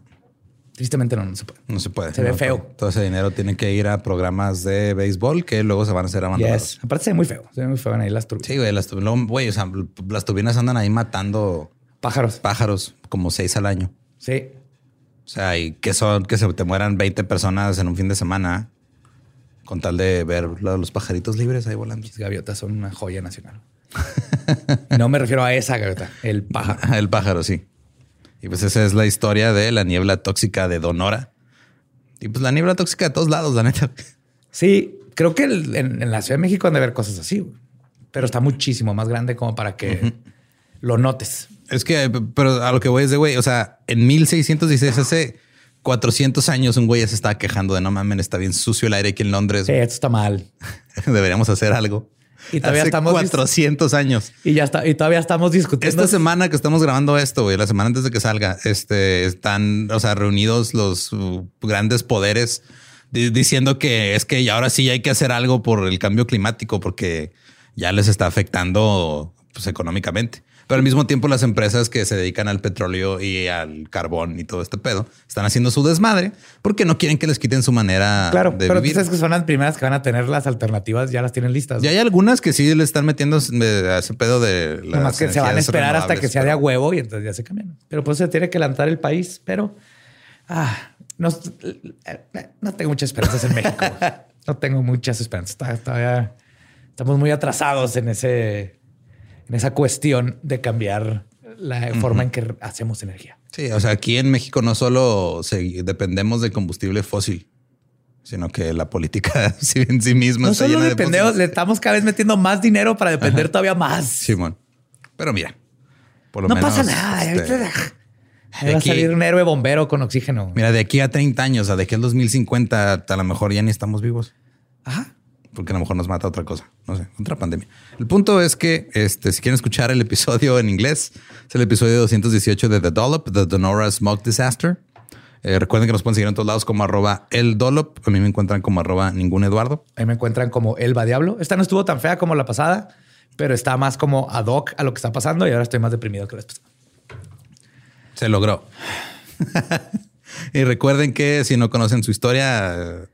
Tristemente no, no se puede. no se puede. Se ve feo. Todo, ese dinero tiene que ir a programas de béisbol que luego se van a hacer abandonados. Yes. Aparte se ve muy feo. Se ve muy feo en ahí las turbinas. Sí, güey, las, tu- luego, güey, o sea, las turbinas andan ahí matando Pájaros. pájaros como seis al año. Sí. O sea, y que son que se te mueran 20 personas en un fin de semana con tal de ver lo- los pajaritos libres ahí volando. Las gaviotas son una joya nacional. No me refiero a esa gaviota, el pájaro. El pájaro, sí. Y pues esa es la historia de la niebla tóxica de Donora. Y pues la niebla tóxica de todos lados, la neta. Sí, creo que el- en, en la Ciudad de México han de ver cosas así, güey. pero está muchísimo más grande como para que lo notes. Es que, pero a lo que voy es de güey, o sea, en 1616, hace 400 años, un güey ya se estaba quejando de no mames, está bien sucio el aire aquí en Londres. Sí, esto está mal. Deberíamos hacer algo. Y todavía hace estamos- 400 años. Y ya está, y todavía estamos discutiendo. Esta semana que estamos grabando esto, güey, la semana antes de que salga, este, están, o sea, reunidos los uh, grandes poderes di- diciendo que es que ahora sí hay que hacer algo por el cambio climático porque ya les está afectando pues, económicamente. Pero al mismo tiempo las empresas que se dedican al petróleo y al carbón y todo este pedo están haciendo su desmadre porque no quieren que les quiten su manera Claro, de pero tú vivir. sabes que son las primeras que van a tener las alternativas, ya las tienen listas. Ya hay algunas que sí le están metiendo eh, a ese pedo de las Nomás que se van a esperar hasta que sea de a huevo y entonces ya se cambian. Pero pues se tiene que levantar el país, pero ah, no, no tengo muchas esperanzas en México. no tengo muchas esperanzas. Todavía estamos muy atrasados en ese, en esa cuestión de cambiar la forma en que hacemos energía. Sí, o sea, aquí en México no solo se- dependemos de combustible fósil, sino que la política sí en sí misma No está solo llena de dependemos, le estamos cada vez metiendo más dinero para depender todavía más. Simón. Pero mira, por lo no menos. pasa nada. este, Va a aquí- salir un héroe bombero con oxígeno. mira, de aquí a 30 años, a de aquí al 2050, a lo mejor ya ni estamos vivos. Ajá. Porque a lo mejor nos mata otra cosa. No sé, otra pandemia. El punto es que este, si quieren escuchar el episodio en inglés, es el episodio 218 de The Dollop, The Donora Smoke Disaster. Eh, recuerden que nos pueden seguir en todos lados como arroba el Dollop. A mí me encuentran como arroba ningún Eduardo. Ahí me encuentran como Elba Diablo. Esta no estuvo tan fea como la pasada, pero está más como ad hoc a lo que está pasando y ahora estoy más deprimido que la pasada. Se logró. Y recuerden que si no conocen su historia,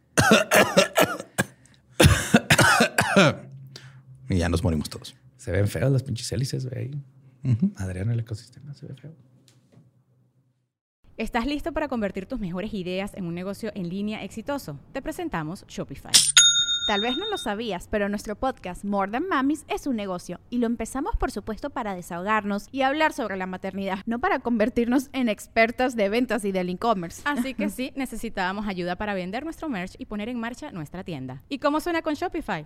y ya nos morimos todos. Se ven feos las pinches hélices, güey. Adrián, el ecosistema se ve feo. ¿Estás listo para convertir tus mejores ideas en un negocio en línea exitoso? Te presentamos Shopify. Tal vez no lo sabías, pero nuestro podcast More Than Mamis es un negocio y lo empezamos por supuesto para desahogarnos y hablar sobre la maternidad, no para convertirnos en expertas de ventas y del e-commerce. Así que sí, necesitábamos ayuda para vender nuestro merch y poner en marcha nuestra tienda. ¿Y cómo suena con Shopify?